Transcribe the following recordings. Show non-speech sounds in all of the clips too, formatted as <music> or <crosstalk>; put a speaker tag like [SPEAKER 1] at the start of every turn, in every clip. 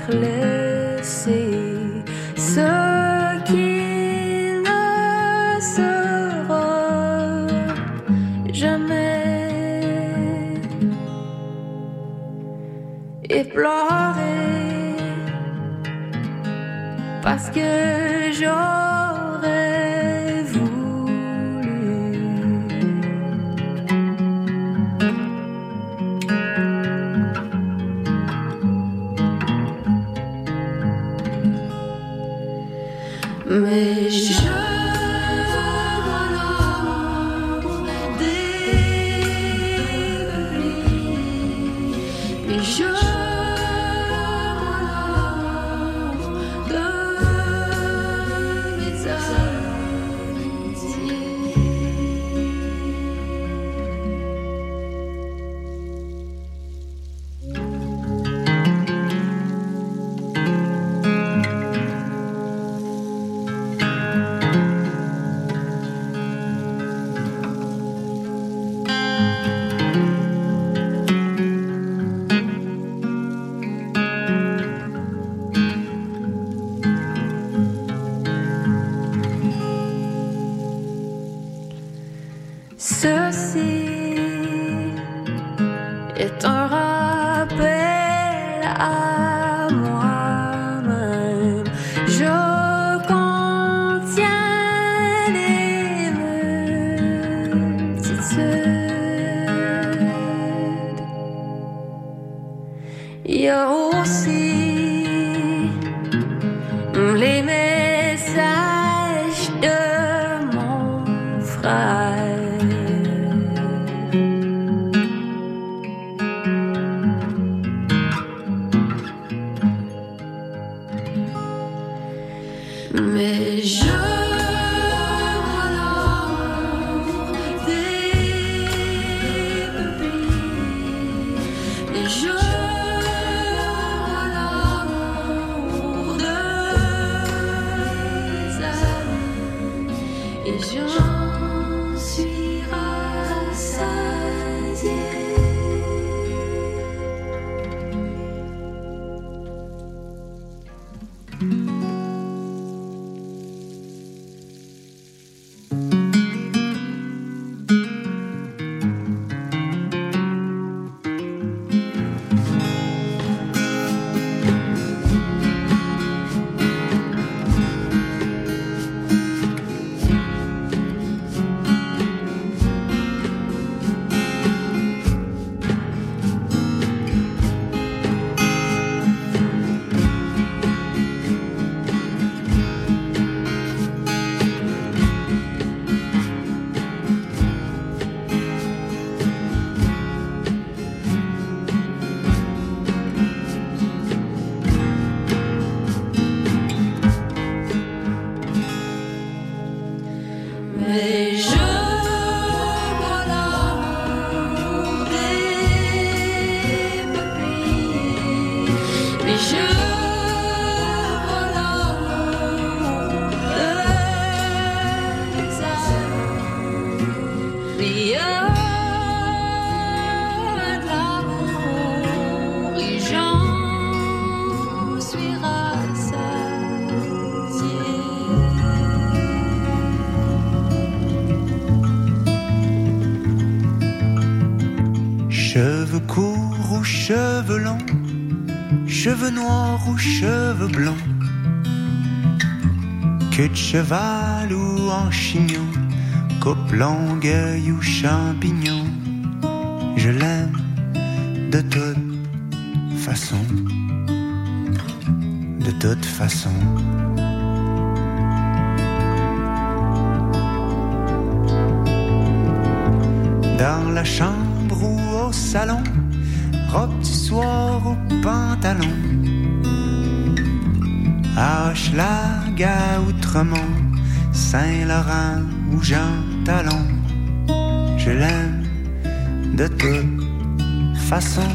[SPEAKER 1] être
[SPEAKER 2] Cheveux courts ou cheveux longs, cheveux noirs ou cheveux blancs, queue de cheval ou en chignon, coupe longueuil ou champignon, je l'aime de toute façon, de toute façon. Dans la chambre au salon, robe du soir ou pantalon. À Hochelaga, Outremont, Saint-Laurent ou Jean Talon, je l'aime de toute façon.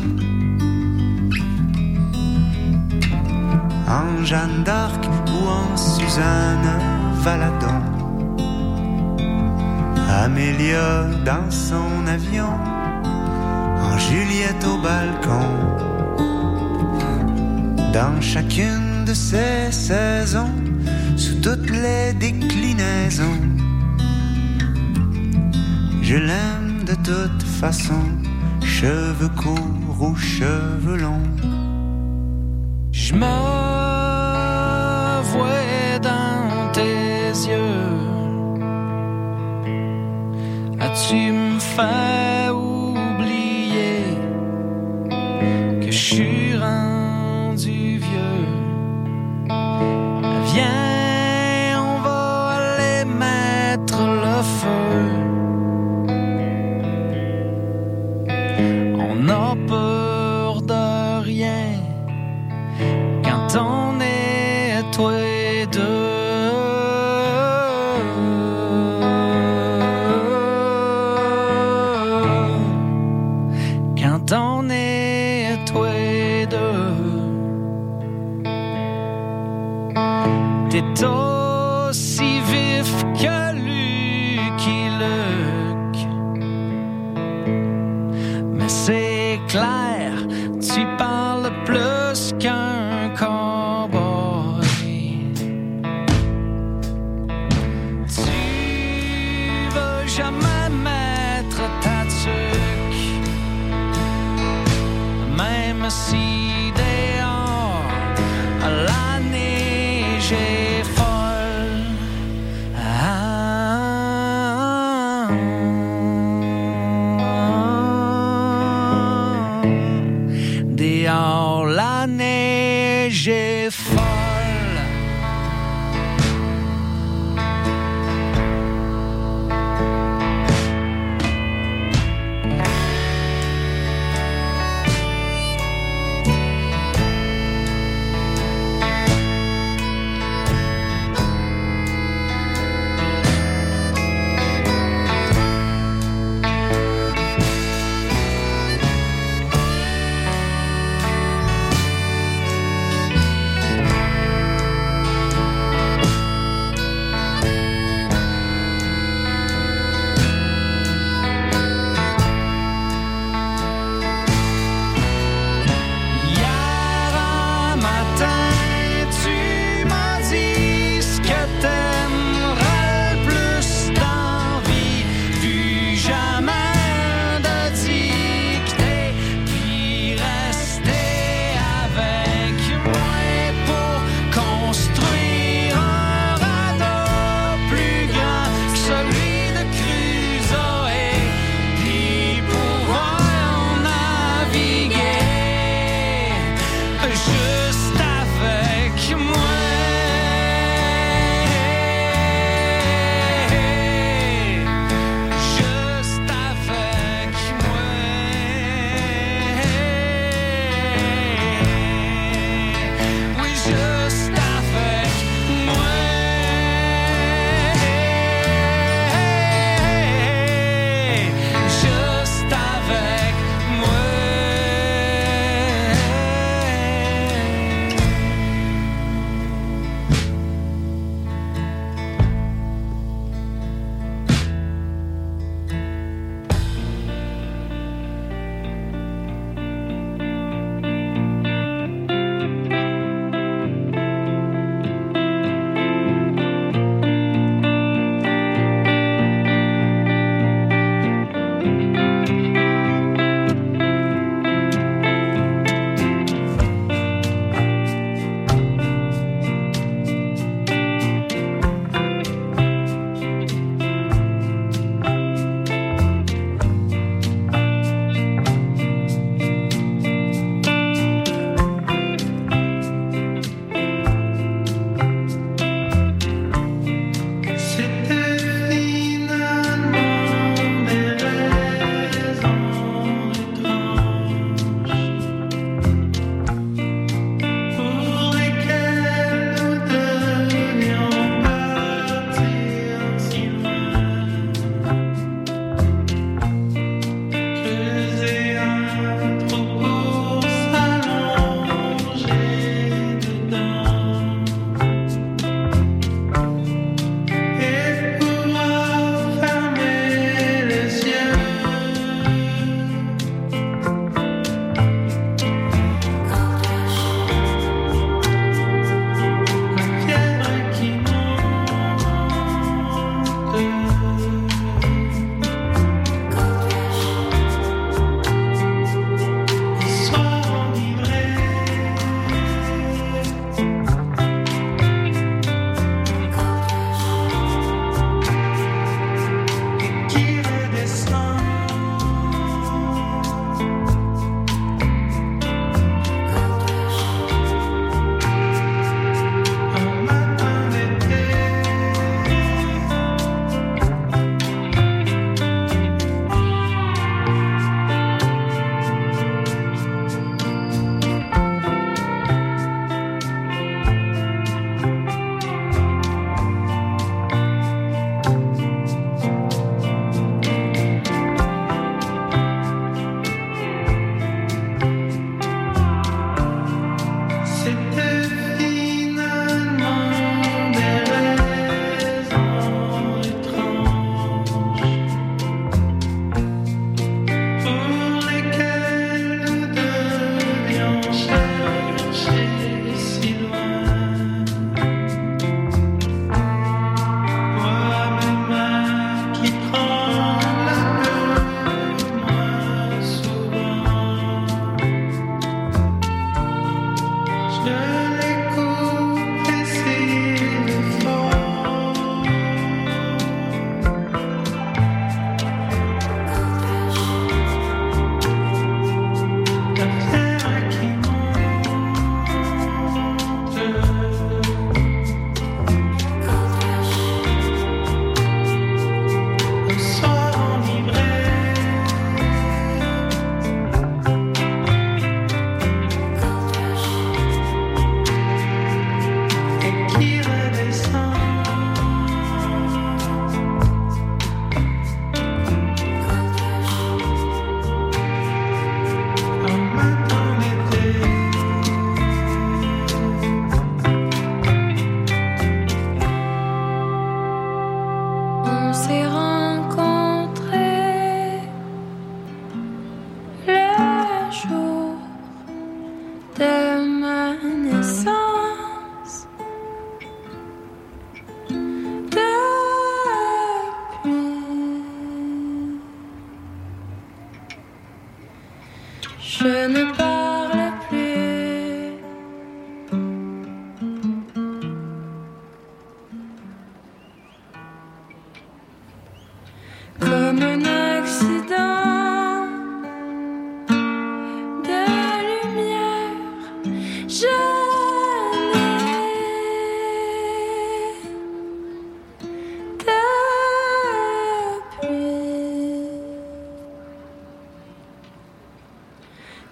[SPEAKER 2] En Jeanne d'Arc ou en Suzanne Valadon. Amélia dans son avion, Juliette au balcon. dans chacune de ces saisons, sous toutes les déclinaisons. Je l'aime de toute façon, cheveux courts ou cheveux longs.
[SPEAKER 3] Je me vois dans tes yeux. As-tu me fait On n'a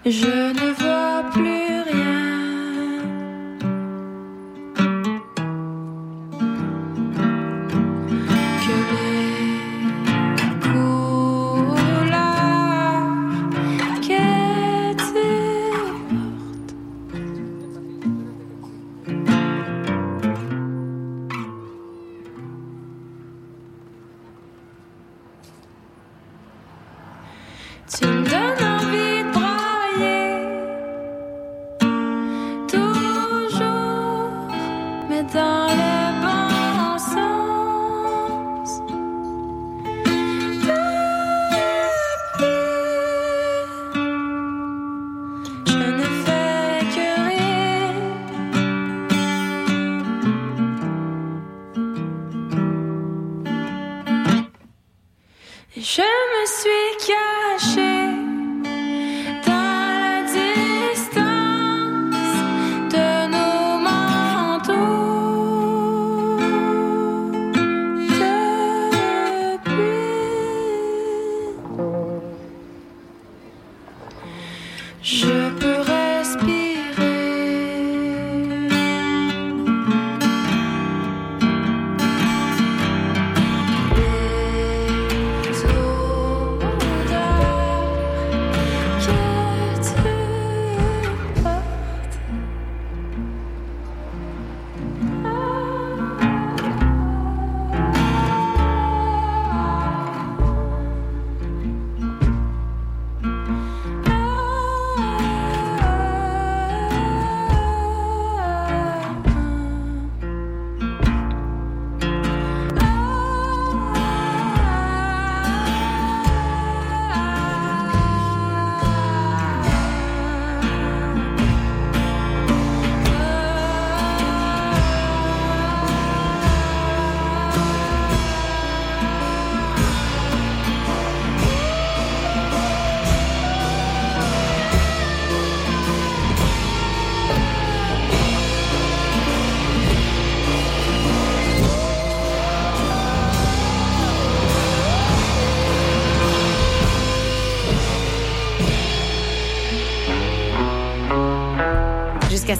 [SPEAKER 1] Je ne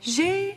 [SPEAKER 1] J'ai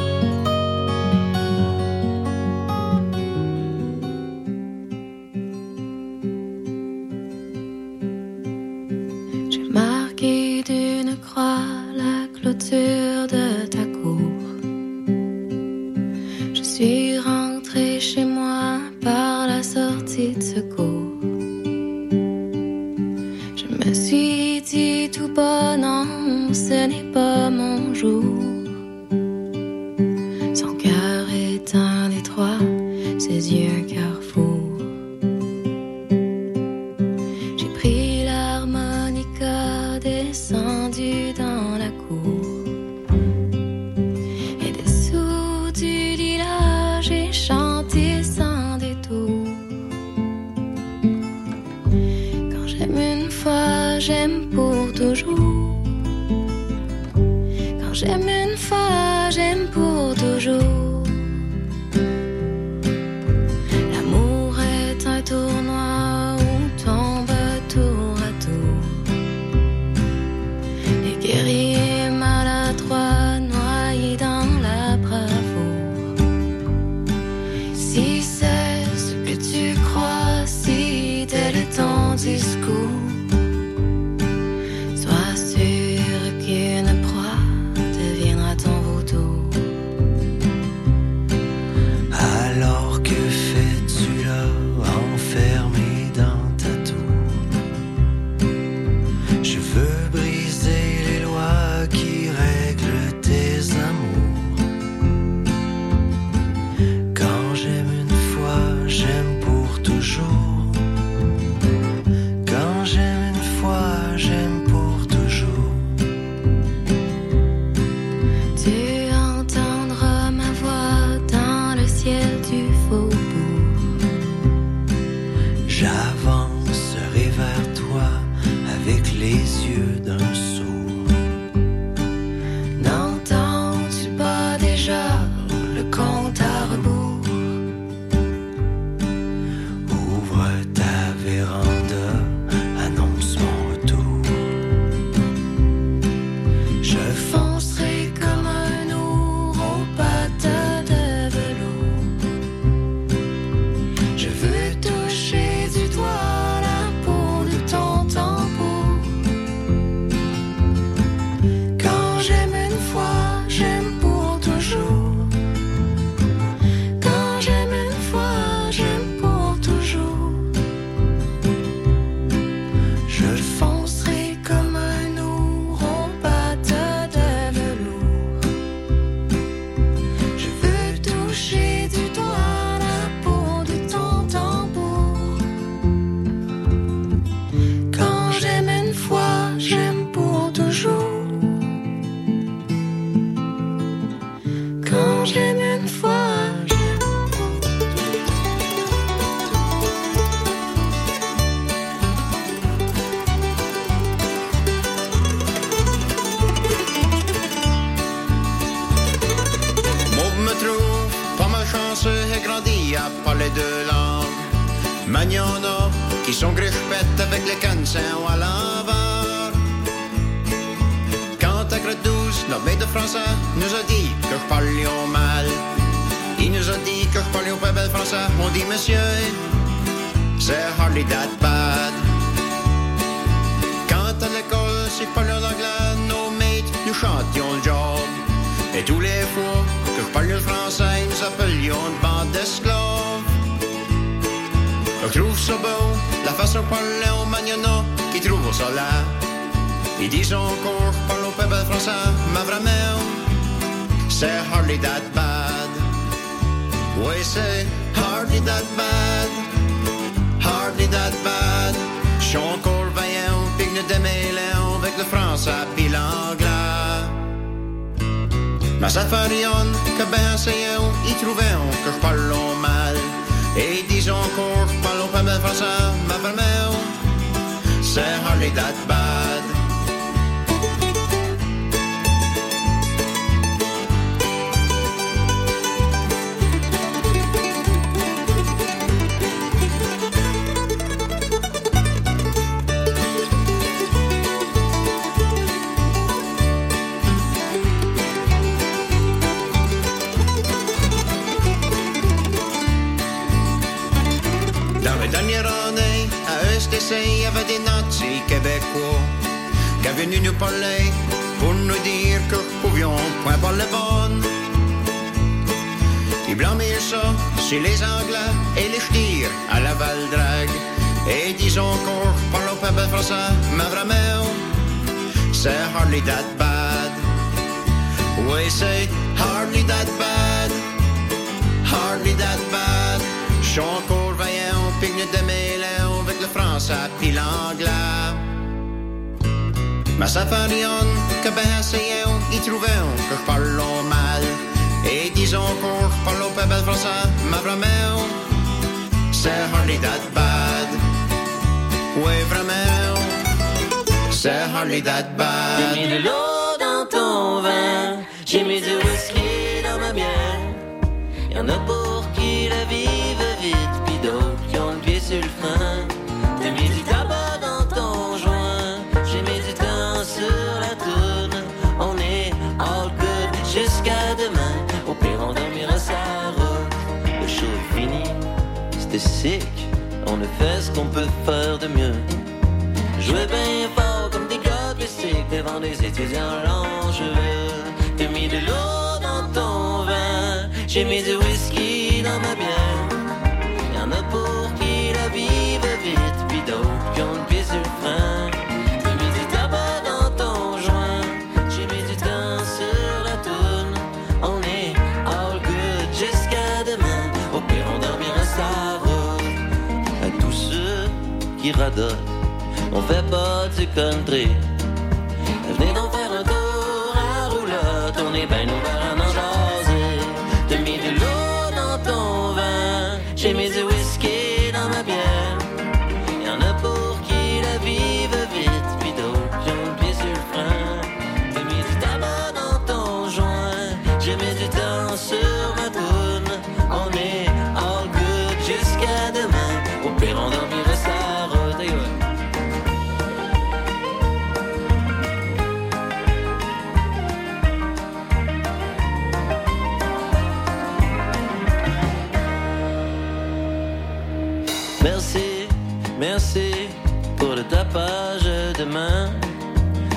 [SPEAKER 4] pas
[SPEAKER 5] dit monsieur, c'est hardly that bad. Quand à l'école, si je parlais l'anglais, nos mates nous chantions le job. Et tous les fois que je parlais le français, nous appelions une bande d'esclaves. Je trouve ça beau, la façon parler au magnana, qui trouve ça là. Ils disent encore, parle au peuple français, mais vraiment, c'est hardly that bad. Oui, c'est hardly that bad, hardly that bad. Je suis encore vaillant, puis nous démêlons avec le français puis l'anglais. Mais ça fait que ben essayons, ils trouvent que je parle mal. Et ils disent encore, je parle pas mal français, mais vraiment, c'est hardly that bad. Il y avait des nazis québécois qui avaient venu nous parler pour nous dire que nous pouvions point parler bonne. Ils blâmaient ça sur les Anglais et les ch'tirs à la Val-Drague. Et disons encore, parlons pas bel français, mais vraiment, c'est hardly that bad. Oui, c'est hardly that bad, hardly that bad. Je suis encore vaillant, démêlons avec le français puis l'anglais. Mais ça fait rien que ben essayons hein, y trouver que je parle mal. Et disons qu'on parle pas bel français, mais vraiment, c'est hardly that bad. Ouais, vraiment, c'est hardly that bad.
[SPEAKER 6] J'ai mis de l'eau dans ton vin, j'ai mis de on ne fait ce qu'on peut faire de mieux. Jouer bien fort comme des globes mystiques devant des étudiants langeveux. T'as mis de l'eau dans ton vin, j'ai mis du whisky dans ma bière. qui radote. On fait pas country, Merci, merci pour le tapage demain.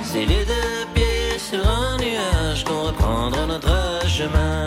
[SPEAKER 6] C'est les deux pieds sur un nuage qu'on reprendra notre chemin.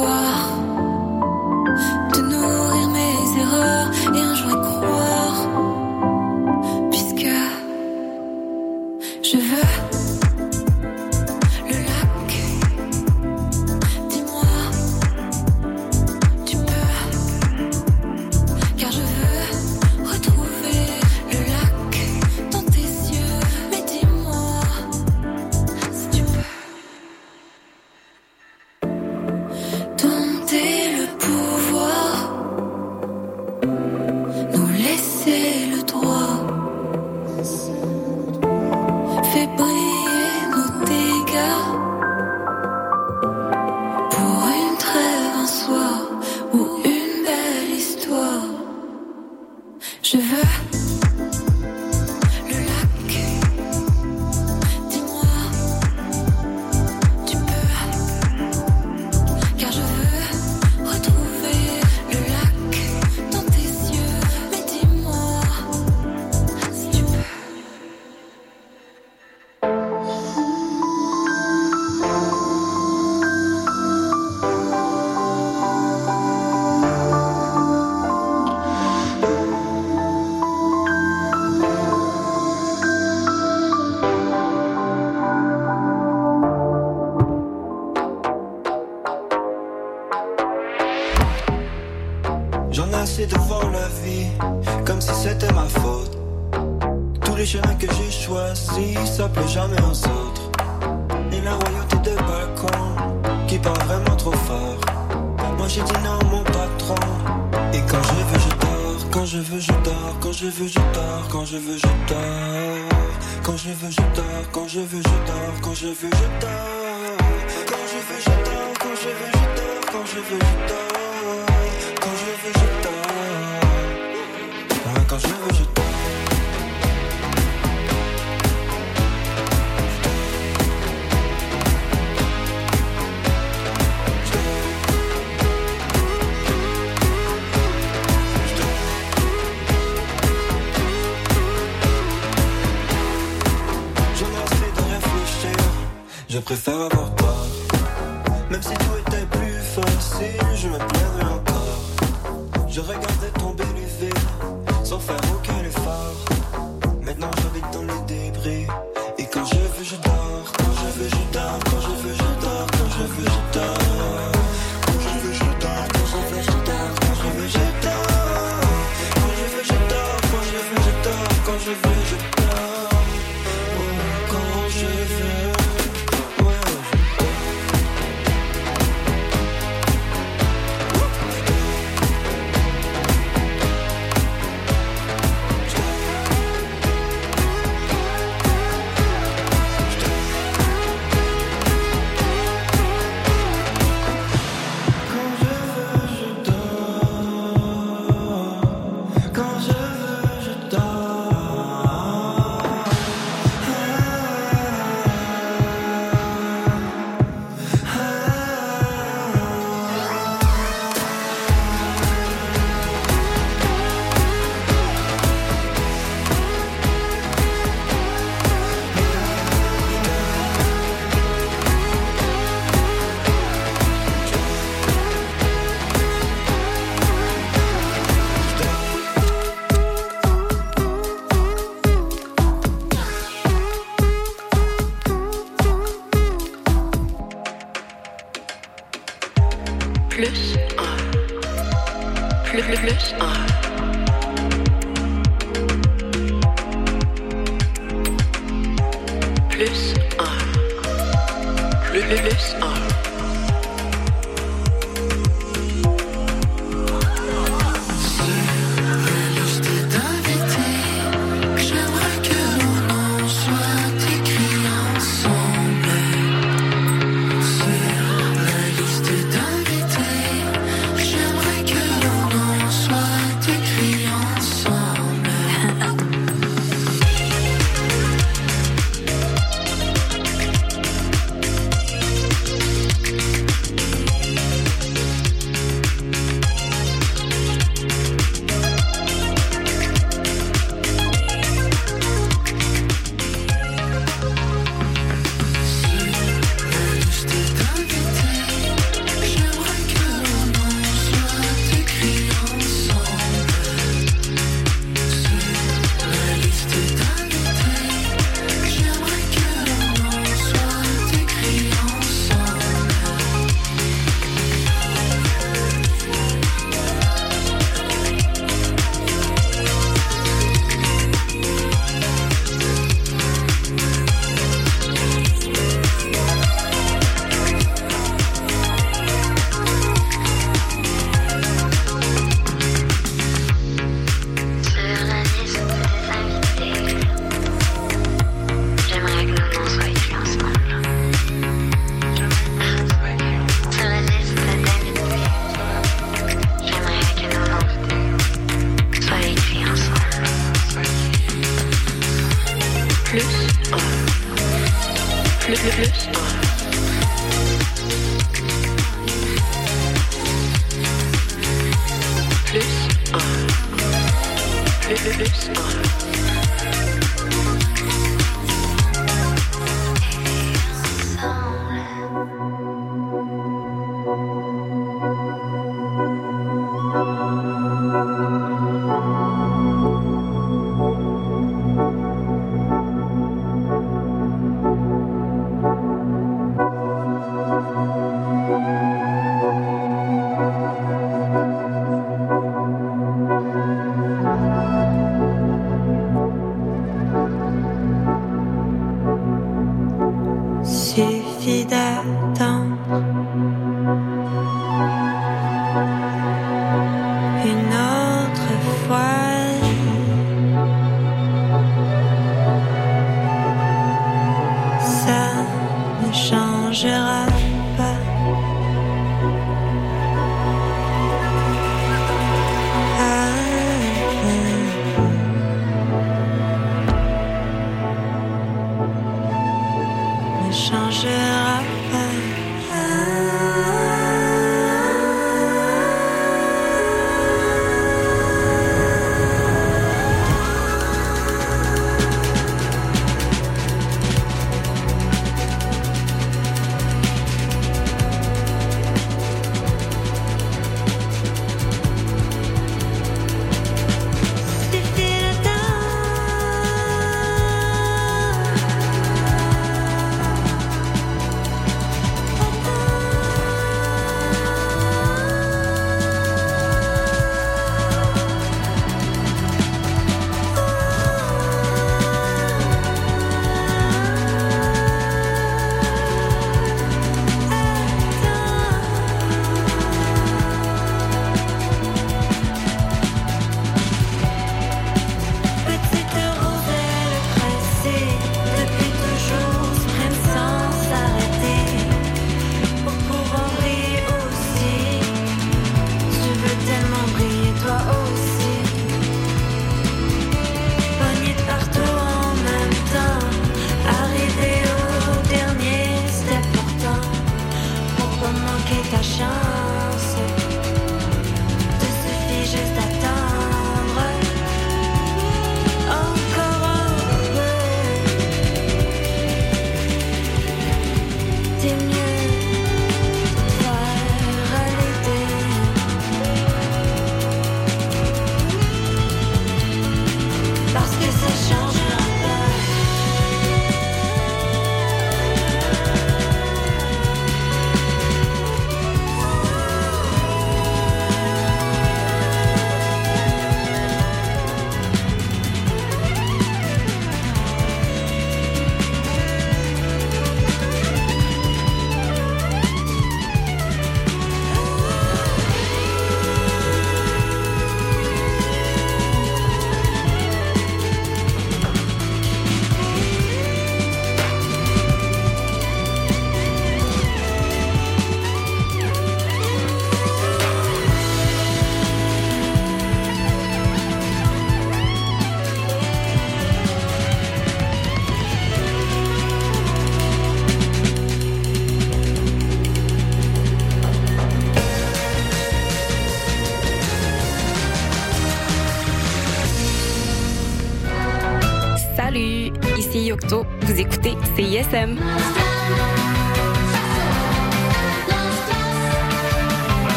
[SPEAKER 7] 我。comme si c'était ma faute. Tous les chemins que j'ai choisis s'appellent jamais aux autres. Et la royauté de balcon qui parle vraiment trop fort. Moi j'ai dit non, mon patron. Et quand je veux, dors. Quand je veux, je dors. Quand je veux, je dors. Quand je veux, je dors. Quand je veux, je dors. Quand je veux, je dors. Quand je veux, je dors. Quand je veux, je dors. Quand je veux, je dors. Quand je veux, je dors. je veux, je Je préfère avoir tort Même si tout était plus facile Je me plairais encore. Je regardais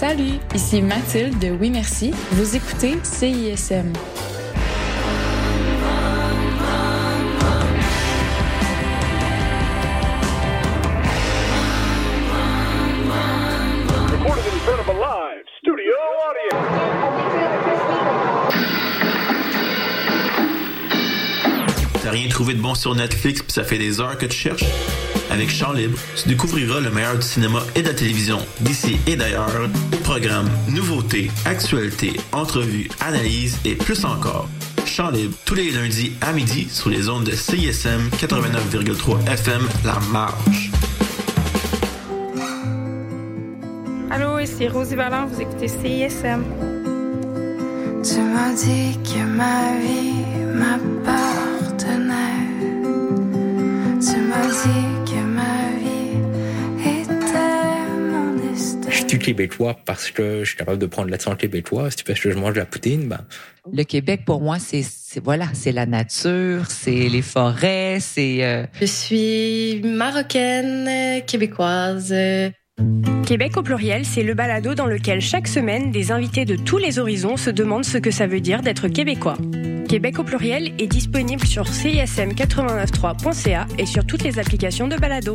[SPEAKER 8] Salut, ici Mathilde de Oui Merci. Vous écoutez CISM.
[SPEAKER 9] T'as rien trouvé de bon sur Netflix puis ça fait des heures que tu cherches? Avec Chant Libre, tu découvriras le meilleur du cinéma et de la télévision d'ici et d'ailleurs. Programmes, nouveautés, actualités, entrevues, analyses et plus encore. Chant Libre, tous les lundis à midi sur les ondes de CISM 89,3 FM La Marge.
[SPEAKER 10] Allô, ici Rosie Vallant, vous écoutez CISM.
[SPEAKER 11] Tu m'as dit que ma vie m'appartenait.
[SPEAKER 12] Québécois parce que je suis capable de prendre l'accent québécois. C'est parce que je mange de la poutine, ben.
[SPEAKER 13] Le Québec, pour moi, c'est c'est- voilà, c'est la nature, c'est les forêts, c'est. euh,
[SPEAKER 14] Je suis marocaine, québécoise.
[SPEAKER 15] Québec au pluriel, c'est le balado dans lequel chaque semaine, des invités de tous les horizons se demandent ce que ça veut dire d'être québécois. Québec au pluriel est disponible sur cism893.ca et sur toutes les applications de balado.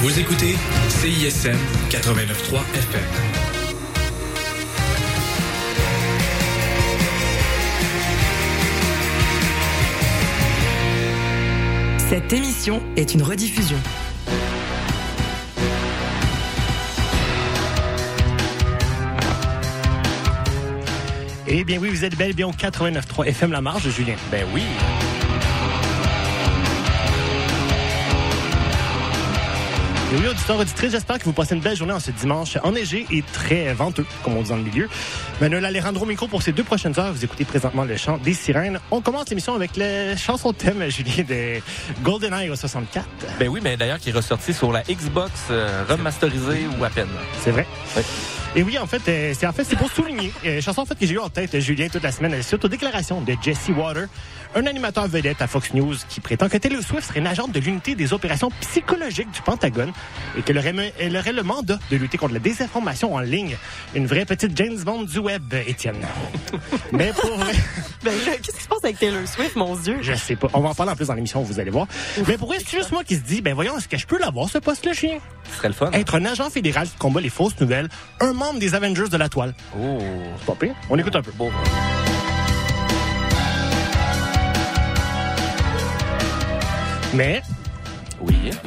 [SPEAKER 16] Vous écoutez CISM 89.3 FM.
[SPEAKER 17] Cette émission est une rediffusion.
[SPEAKER 18] Eh bien oui, vous êtes bel et bien au 89.3 FM La Marge, Julien.
[SPEAKER 19] Ben oui.
[SPEAKER 18] Et oui, auditeurs, auditrices, j'espère que vous passez une belle journée en ce dimanche enneigé et très venteux, comme on dit dans le milieu. Manuel Alejandro Micro pour ces deux prochaines heures. Vous écoutez présentement le chant des sirènes. On commence l'émission avec la chanson thème, Julien, de GoldenEye au 64.
[SPEAKER 19] Ben oui, mais d'ailleurs, qui est ressorti sur la Xbox euh, remasterisée ou à peine.
[SPEAKER 18] C'est vrai. Et oui, en fait, euh, c'est en fait c'est pour souligner. Euh, chanson en fait que j'ai eu en tête, Julien, toute la semaine, suite aux déclarations de Jesse Water, un animateur vedette à Fox News qui prétend que Taylor Swift serait une agente de l'unité des opérations psychologiques du Pentagone et qu'elle aurait, me- elle aurait le mandat de lutter contre la désinformation en ligne. Une vraie petite James Bond du web, Étienne. <laughs> Mais pour vrai, <laughs>
[SPEAKER 15] Ben là, qu'est-ce qui se passe avec Taylor Swift, mon Dieu?
[SPEAKER 18] je sais pas. On va en parler en plus dans l'émission, vous allez voir. Mais pour vrai, c'est juste moi qui se dis, ben voyons, est-ce que je peux l'avoir, ce poste-là, chien?
[SPEAKER 19] Ce serait le fun.
[SPEAKER 18] Être un agent fédéral qui combat les fausses nouvelles, un membre des Avengers de la toile.
[SPEAKER 19] Oh.
[SPEAKER 18] C'est pas pire. On écoute un peu.
[SPEAKER 19] Bon.
[SPEAKER 18] Mais.
[SPEAKER 19] Oui. <laughs>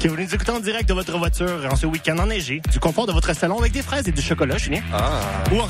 [SPEAKER 18] Que vous nous écoutez en direct de votre voiture en ce week-end enneigé, du confort de votre salon avec des fraises et du chocolat, Julien.
[SPEAKER 19] Ah.
[SPEAKER 18] Ou